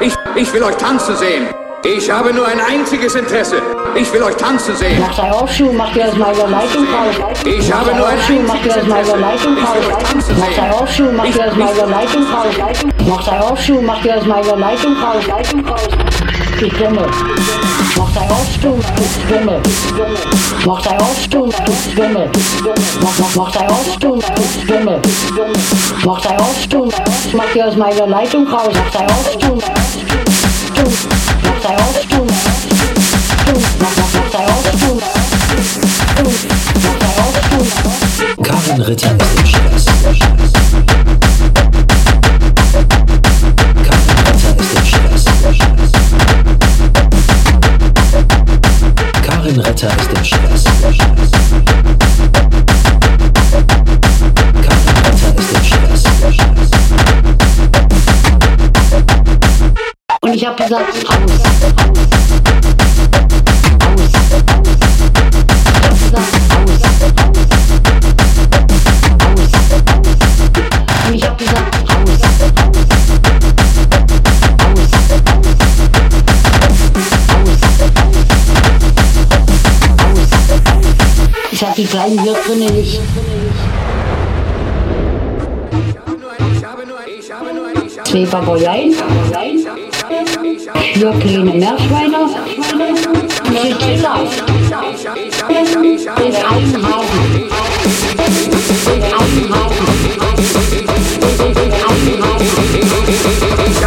Ich, ich will euch tanzen sehen. Ich habe nur ein einziges Interesse. Ich will euch tanzen sehen. Nach sei Aufschuh, macht ihr das mal über Leitung raus. Ich habe nur ein Aufschuh, macht ihr das mal über Leitung raus. Nach sei Aufschuh, macht ihr das mal über Leitung raus. Nach sei Aufschuh, macht ihr das mal über Leitung raus. Leitung raus. Mach dein Aufstuhl, du Schwimme. Mach dein Aufstuhl, du Schwimme. Mach, mach, mach dein Aufstuhl, du Schwimme. Mach dein Aufstuhl, mach dir aus meiner Leitung raus. Mach dein Aufstuhl, du, mach dein Aufstuhl, du, mach, mach, mach dein Aufstuhl, du, mach dein Aufstuhl. Karin Ritter ist im Stress. Ritter ist im Stress. Ritter ist im Stress. Und ich hab gesagt, bleiben hier drinnen nicht. Zwei Papageien, vier kleine Meerschweine, vier Kinder. In einem Hafen. In einem Hafen. In einem Hafen.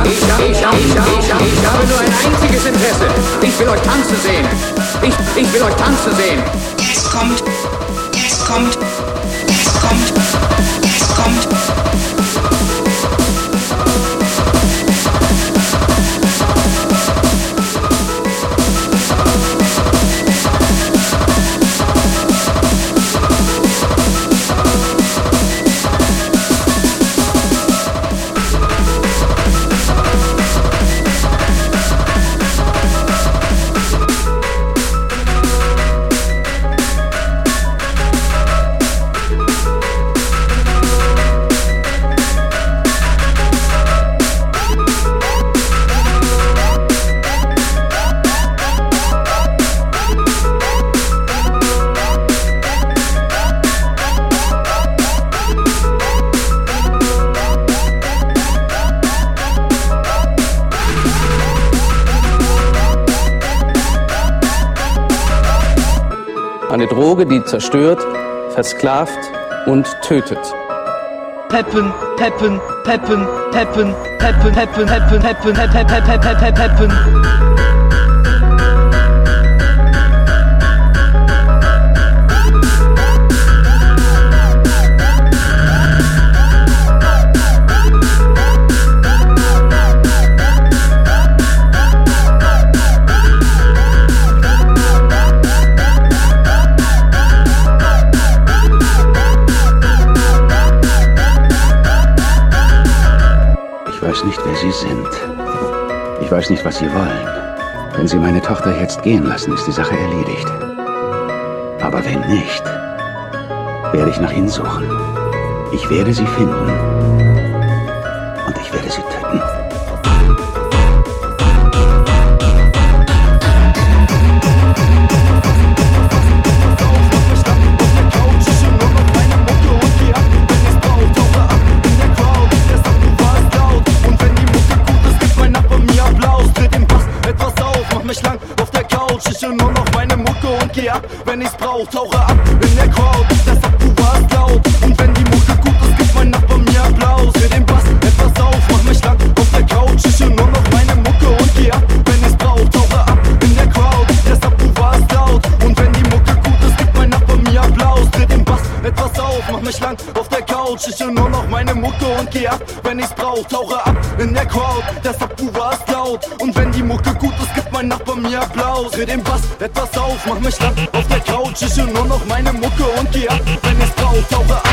Ich habe, ich, habe, ich, habe, ich habe nur ein einziges Interesse. Ich will euch tanzen sehen. Ich, ich will euch tanzen sehen. Jetzt kommt kommt, jetzt kommt, Droge, die zerstört, versklavt und tötet. Peppen, peppen, peppen, peppen, peppen, peppen, peppen, peppen, peppen, peppen, peppen, weiß nicht, was Sie wollen. Wenn Sie meine Tochter jetzt gehen lassen, ist die Sache erledigt. Aber wenn nicht, werde ich nach Ihnen suchen. Ich werde Sie finden. Applaus. Für den Bass etwas auf, mach mich lang auf der Couch. Ich höre nur noch meine Mucke und geh ab. Wenn ich's brauch, tauche ab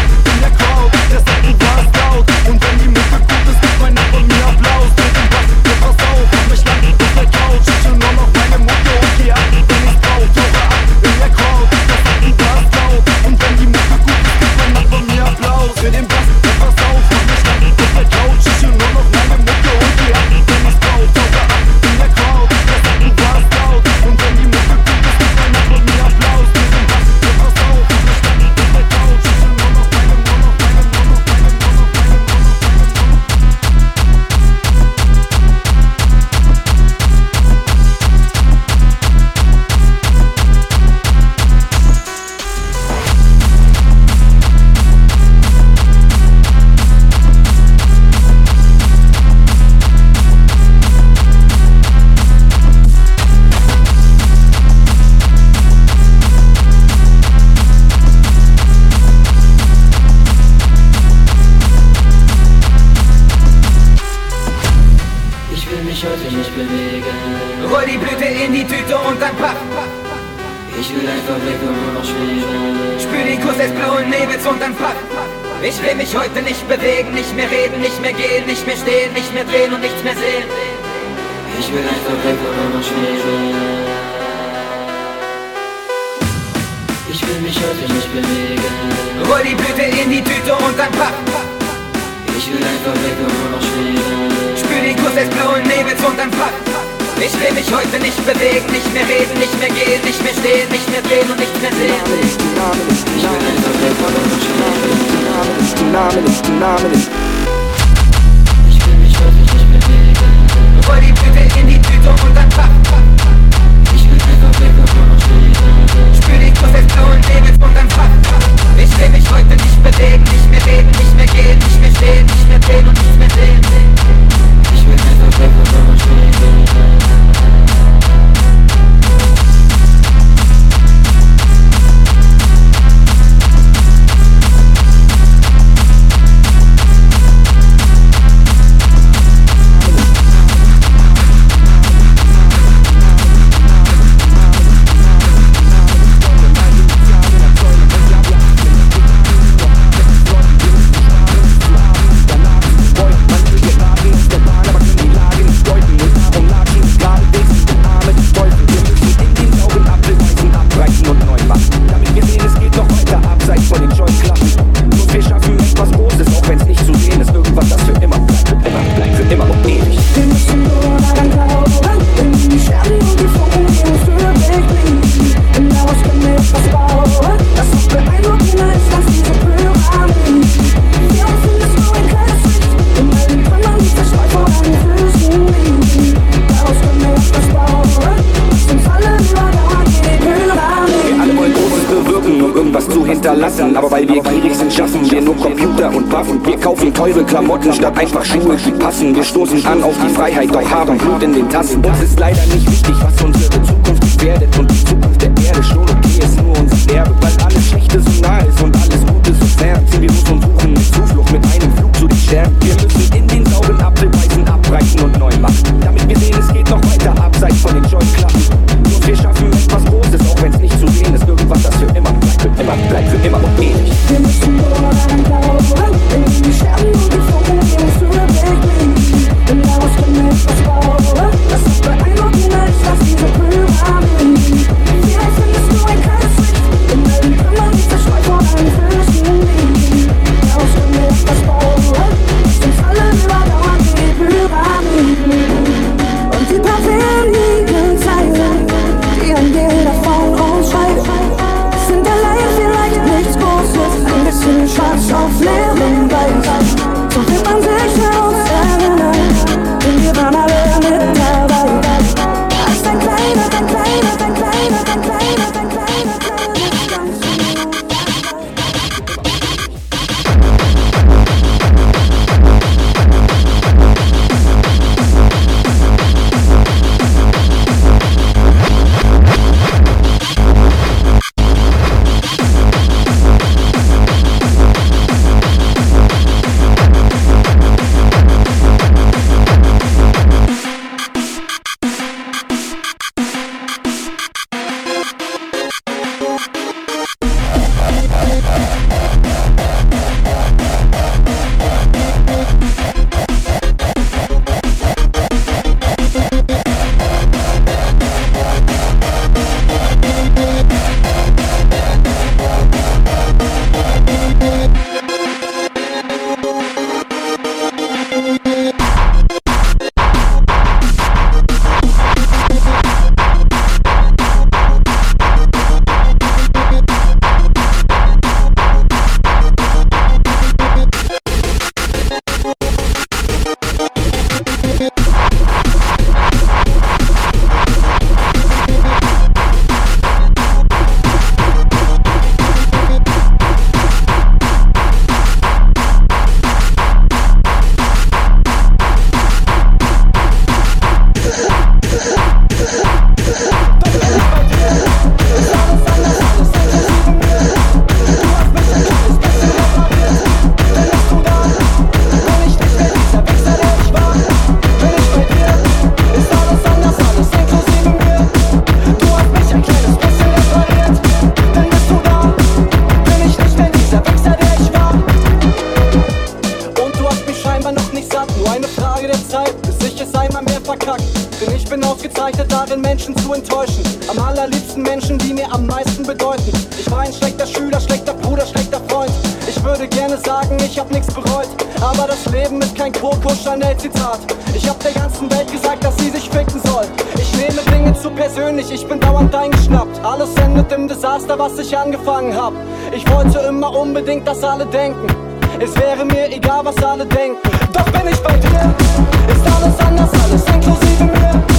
Straßen. Wir stoßen an auf die Freiheit, doch Haar und Blut in den Tassen. Uns ist leider nicht wichtig, was unsere Zukunft gefährdet. Und verkackt. Denn ich bin ausgezeichnet darin, Menschen zu enttäuschen. Am allerliebsten Menschen, die mir am meisten bedeuten. Ich war ein schlechter Schüler, schlechter Bruder, schlechter Freund. Ich würde gerne sagen, ich hab nichts bereut. Aber das Leben ist kein Coco Chanel Zitat. Ich hab der ganzen Welt gesagt, dass sie sich ficken soll. Ich nehme Dinge zu persönlich, ich bin dauernd eingeschnappt. Alles endet im Desaster, was ich angefangen hab. Ich wollte immer unbedingt, dass alle denken. Es wäre mir egal, was alle denken. Doch bin ich bei dir, ist alles anders, alles inklusive mir.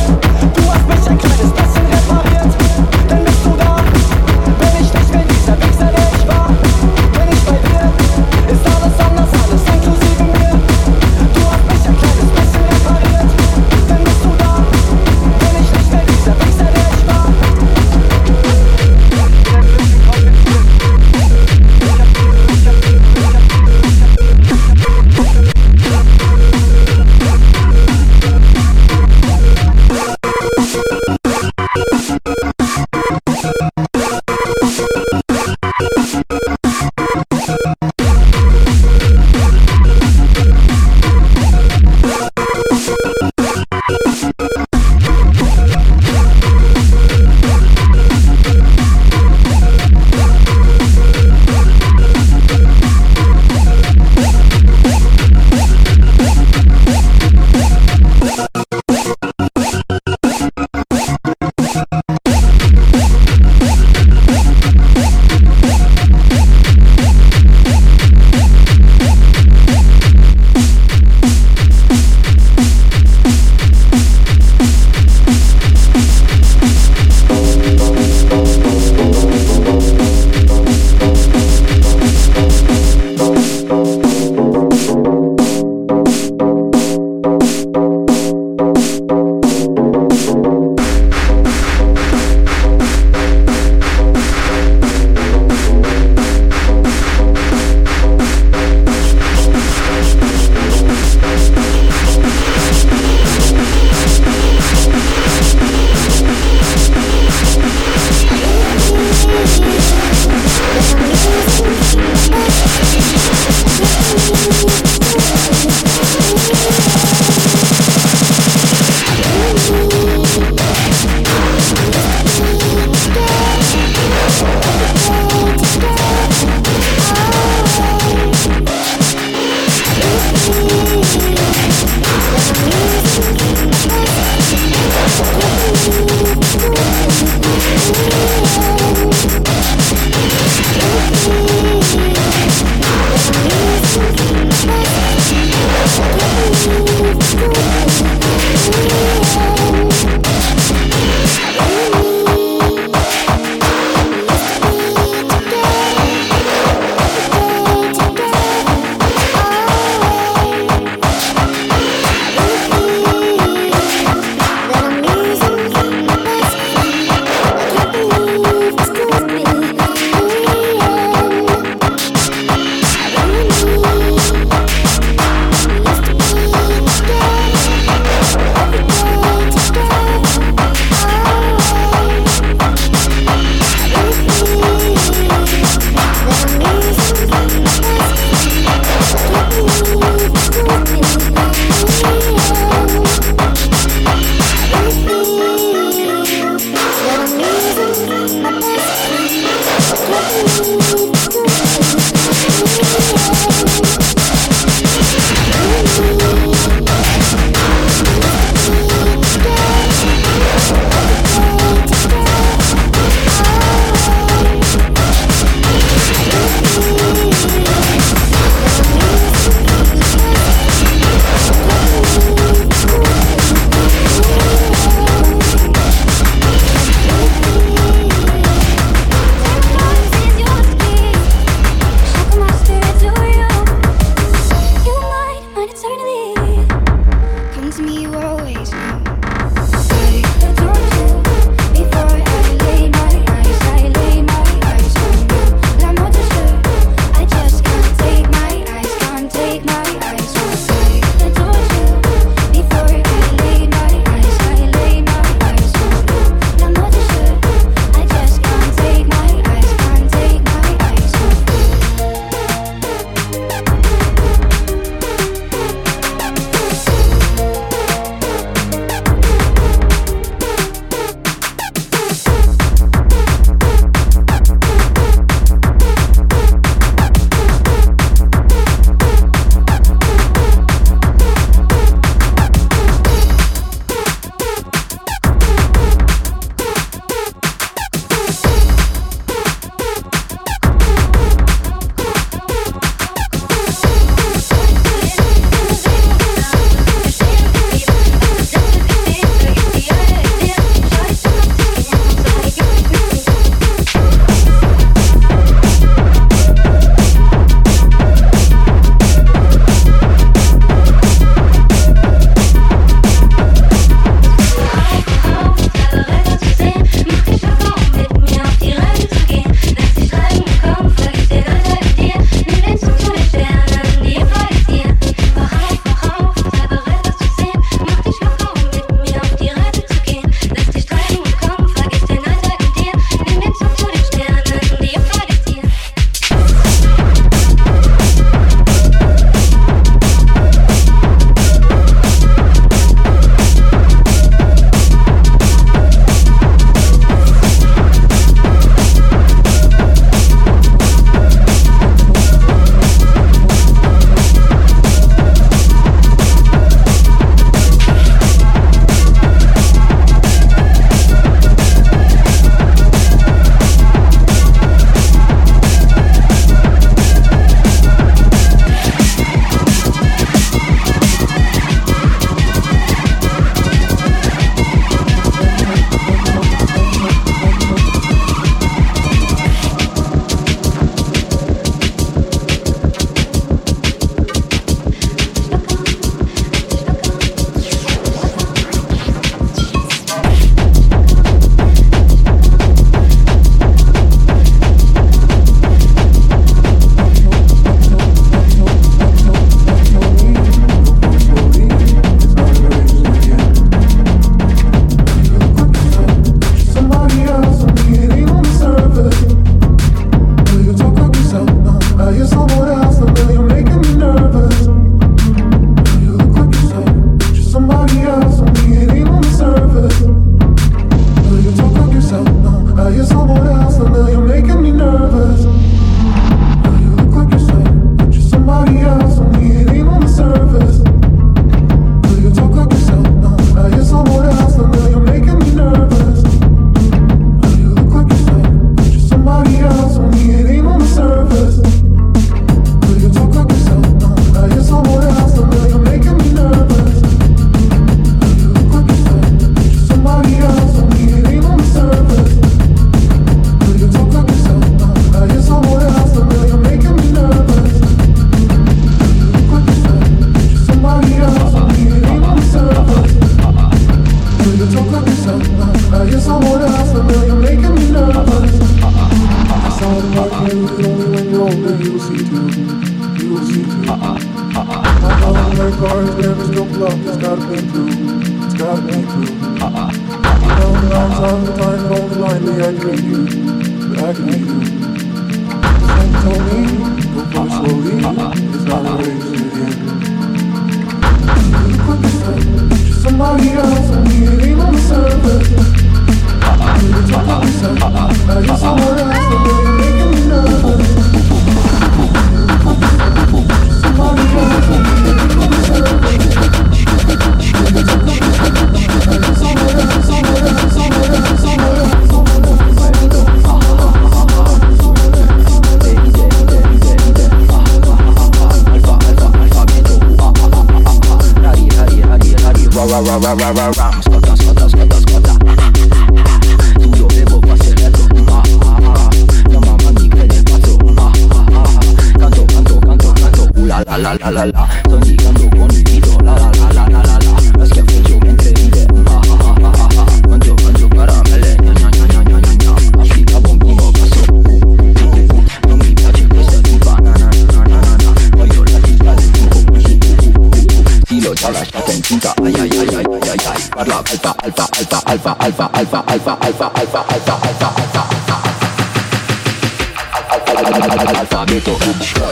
это лучше.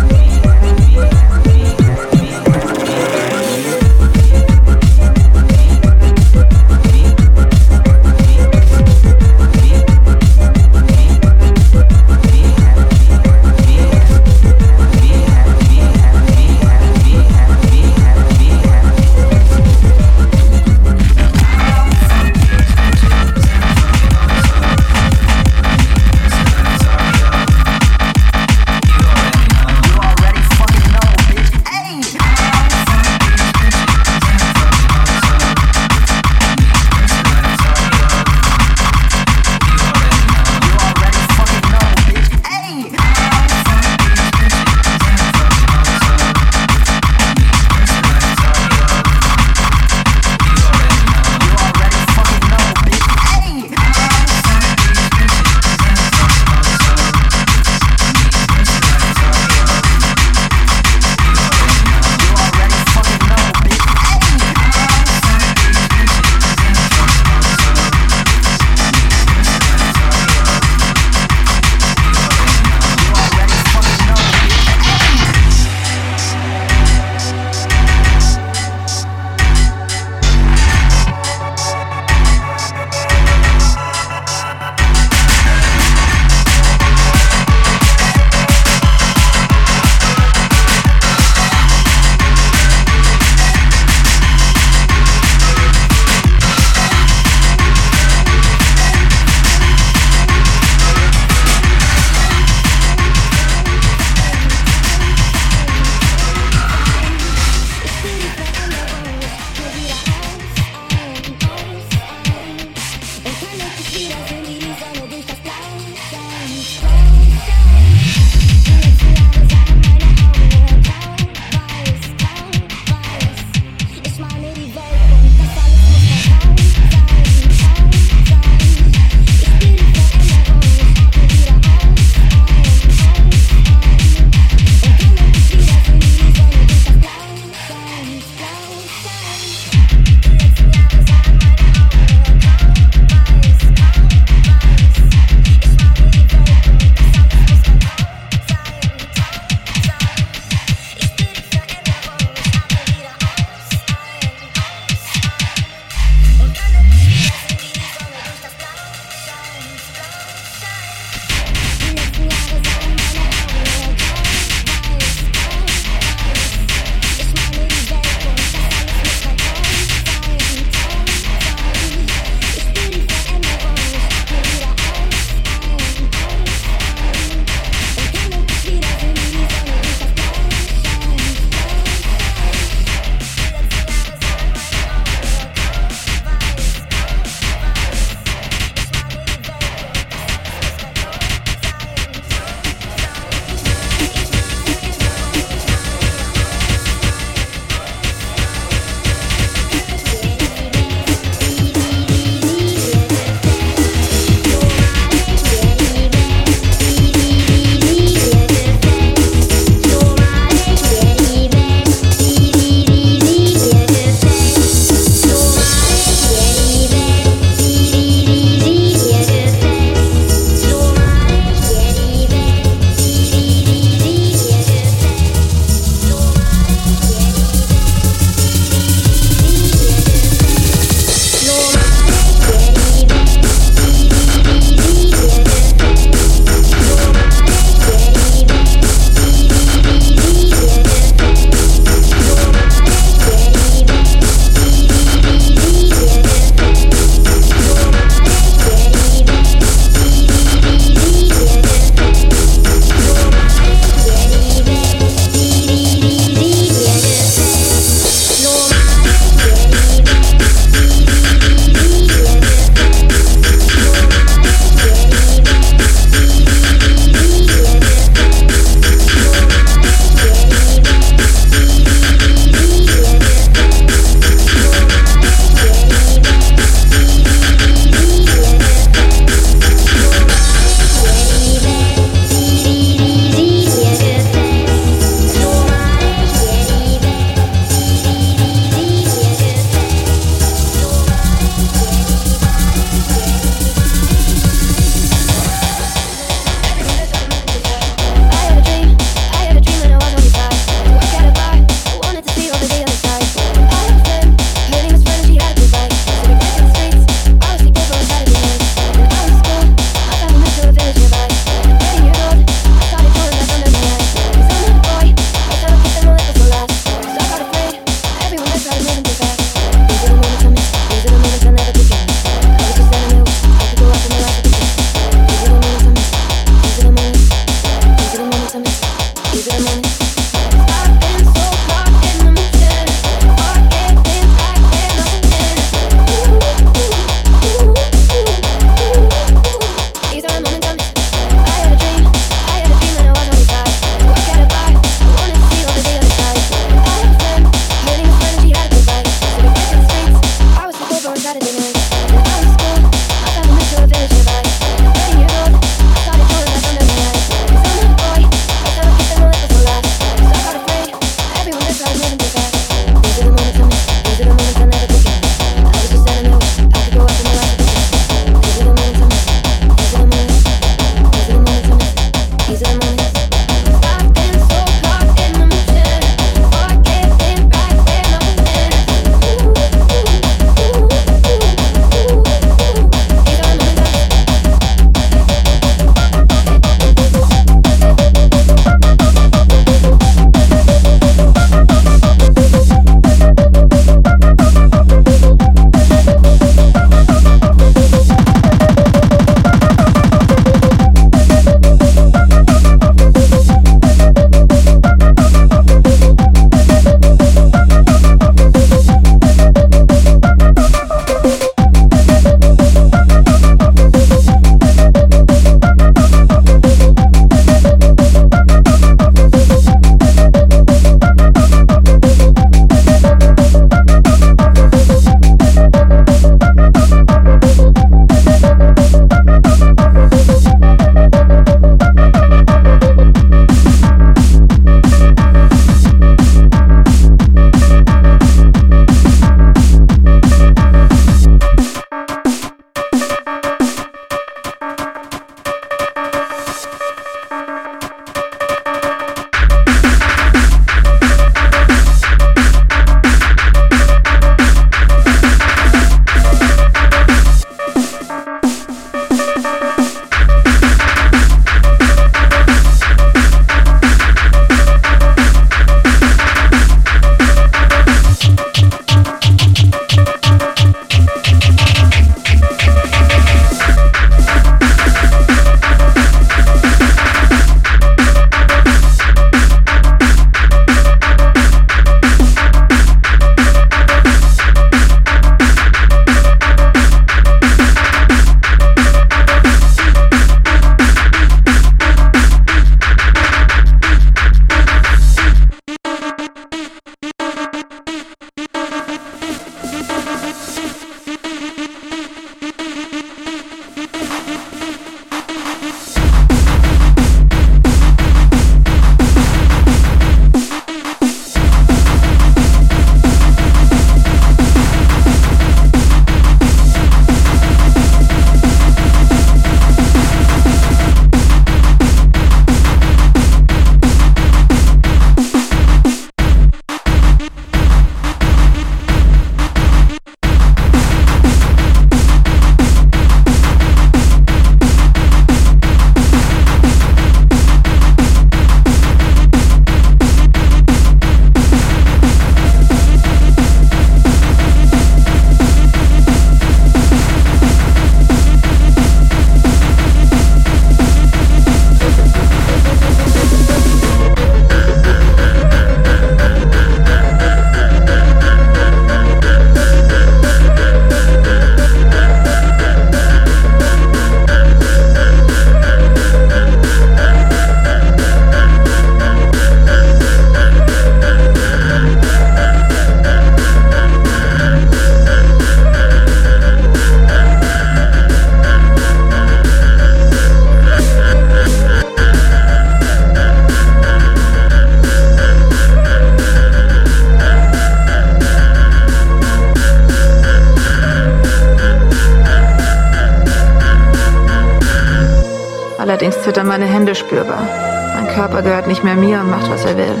mehr mir und macht, was er will.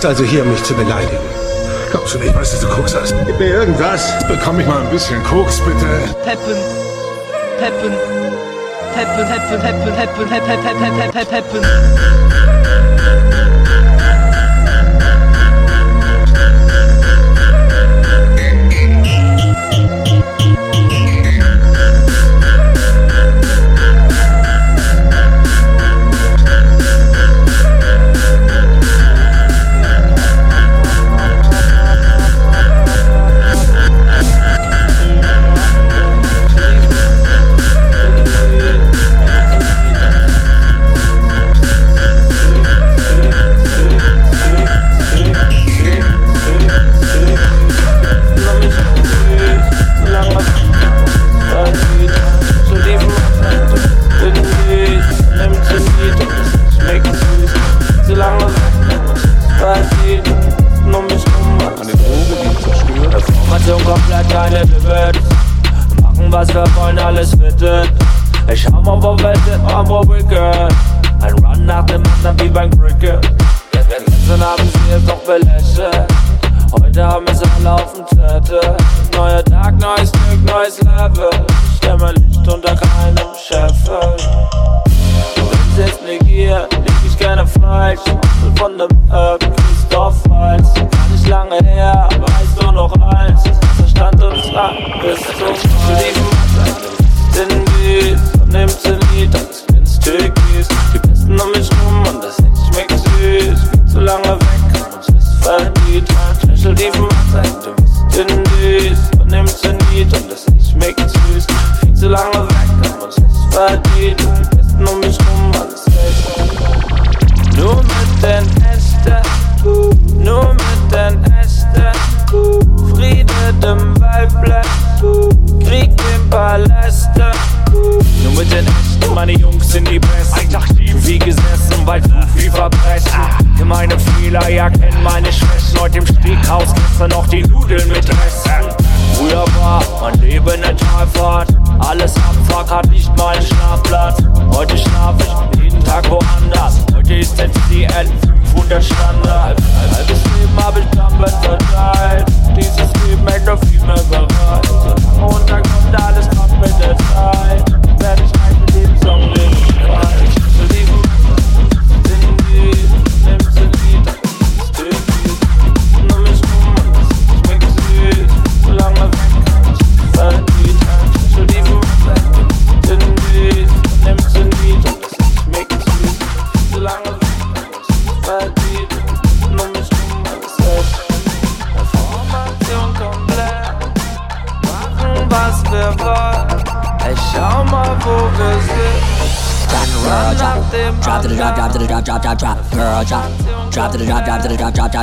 bist also hier, um mich zu beleidigen. Glaubst du nicht, was dass du Koks hast? Gib mir irgendwas. Bekomme ich mal ein bisschen Koks, bitte. Peppen. Peppen. Peppen, peppen, peppen, peppen, peppen, peppen, peppen, peppen.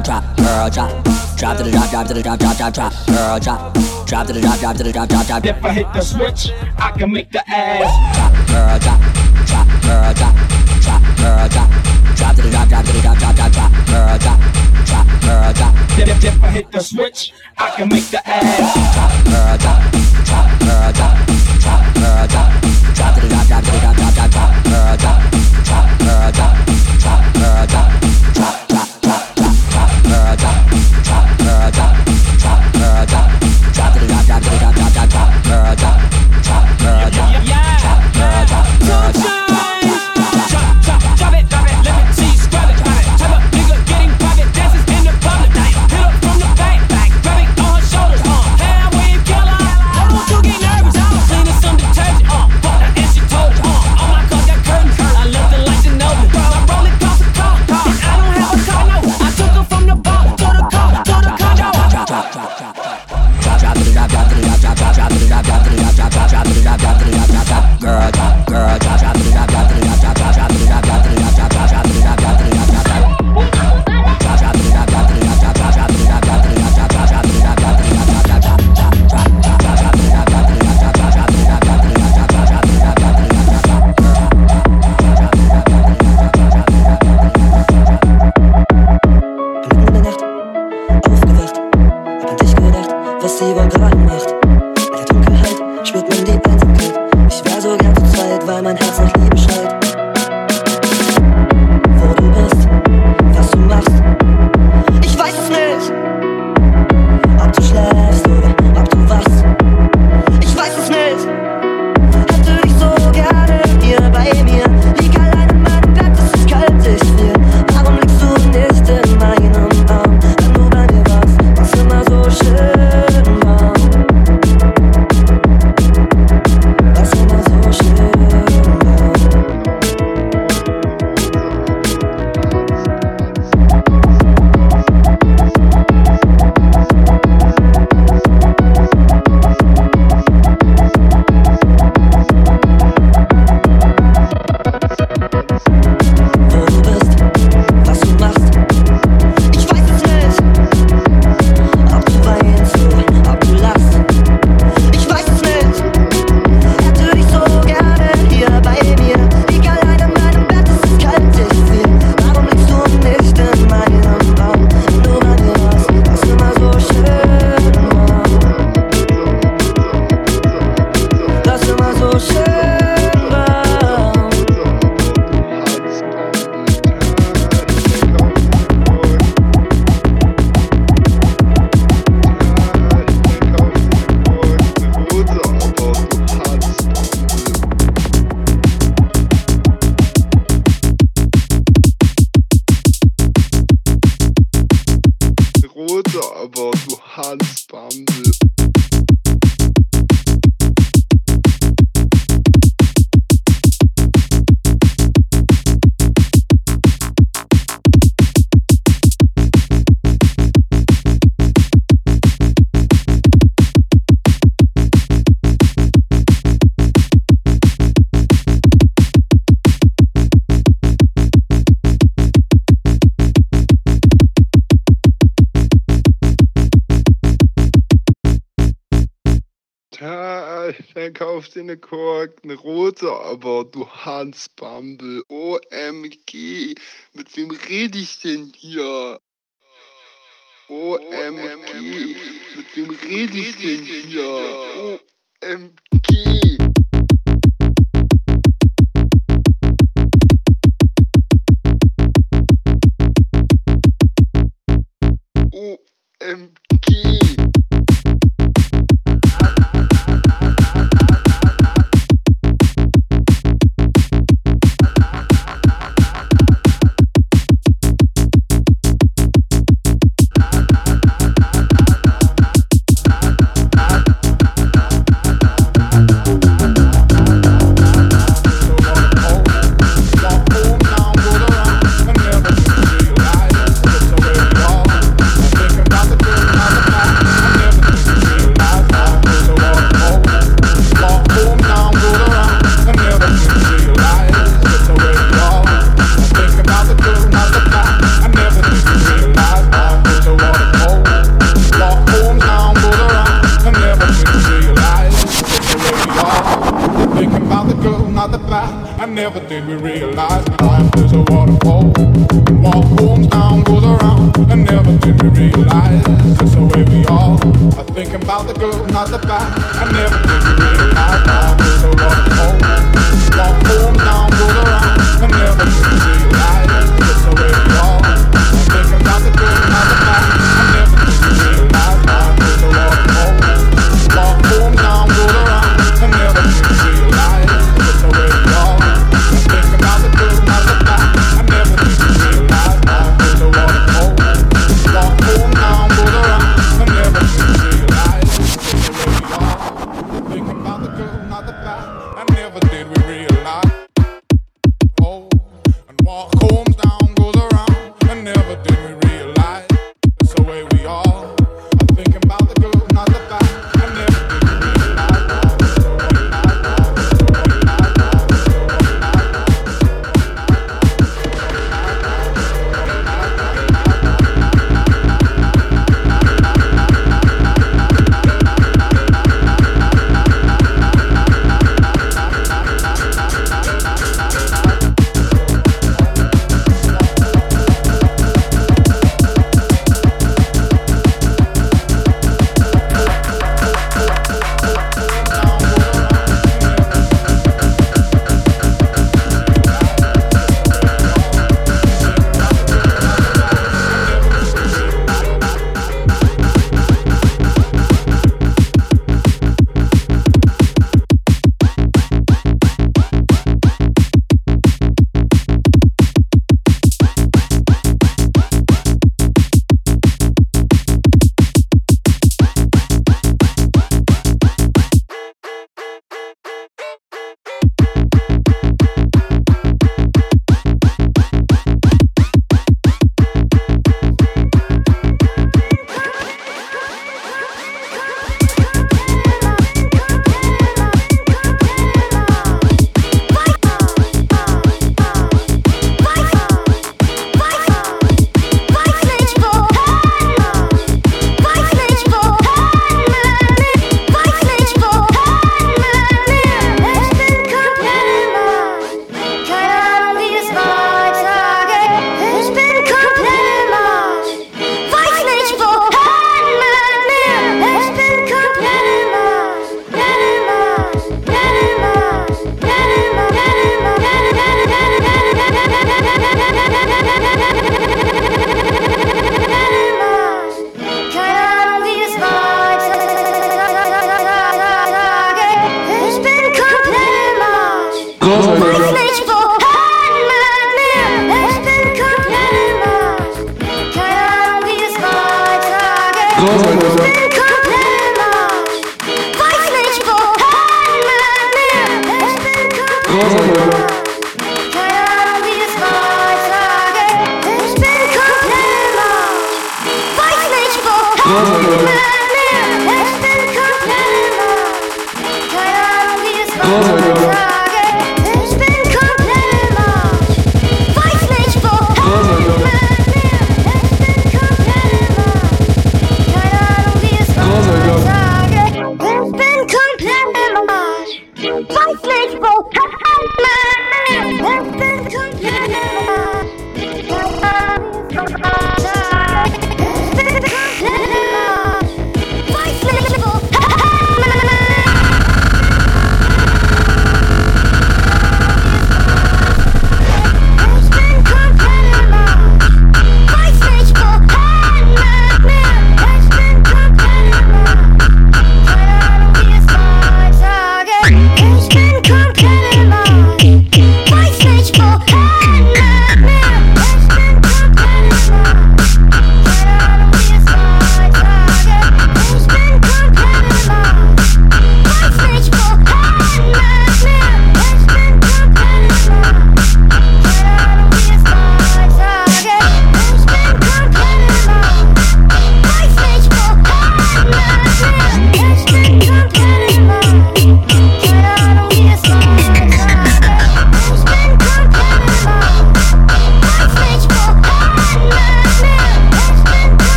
drop, drop, girl, drop. Drop to the drop, drop to the drop, drop, drop, drop, girl, drop. Drop to the drop, drop to the drop, drop, drop. If I hit the switch, I can make the ass drop, girl, drop, drop, girl, drop, drop, girl, drop. Drop to the drop, drop to the drop, drop, drop, drop, girl, drop, drop, girl, drop. If I hit the switch, I can make the ass drop, girl, drop. kauf dir eine Kork, eine rote, aber du Hans Bumble, OMG, mit wem rede ich denn hier? OMG, mit wem rede ich denn hier? OMG.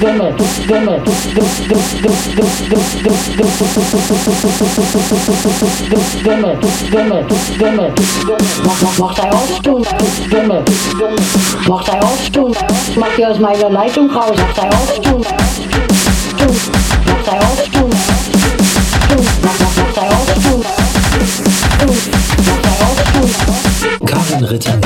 Mag zij afstoen, stemmen. Mag zij afstoen, mag je als mij de leitung raus. Mag zij afstoen, mag zij afstoen, mag zij afstoen, mag zij afstoen. Karin Ritter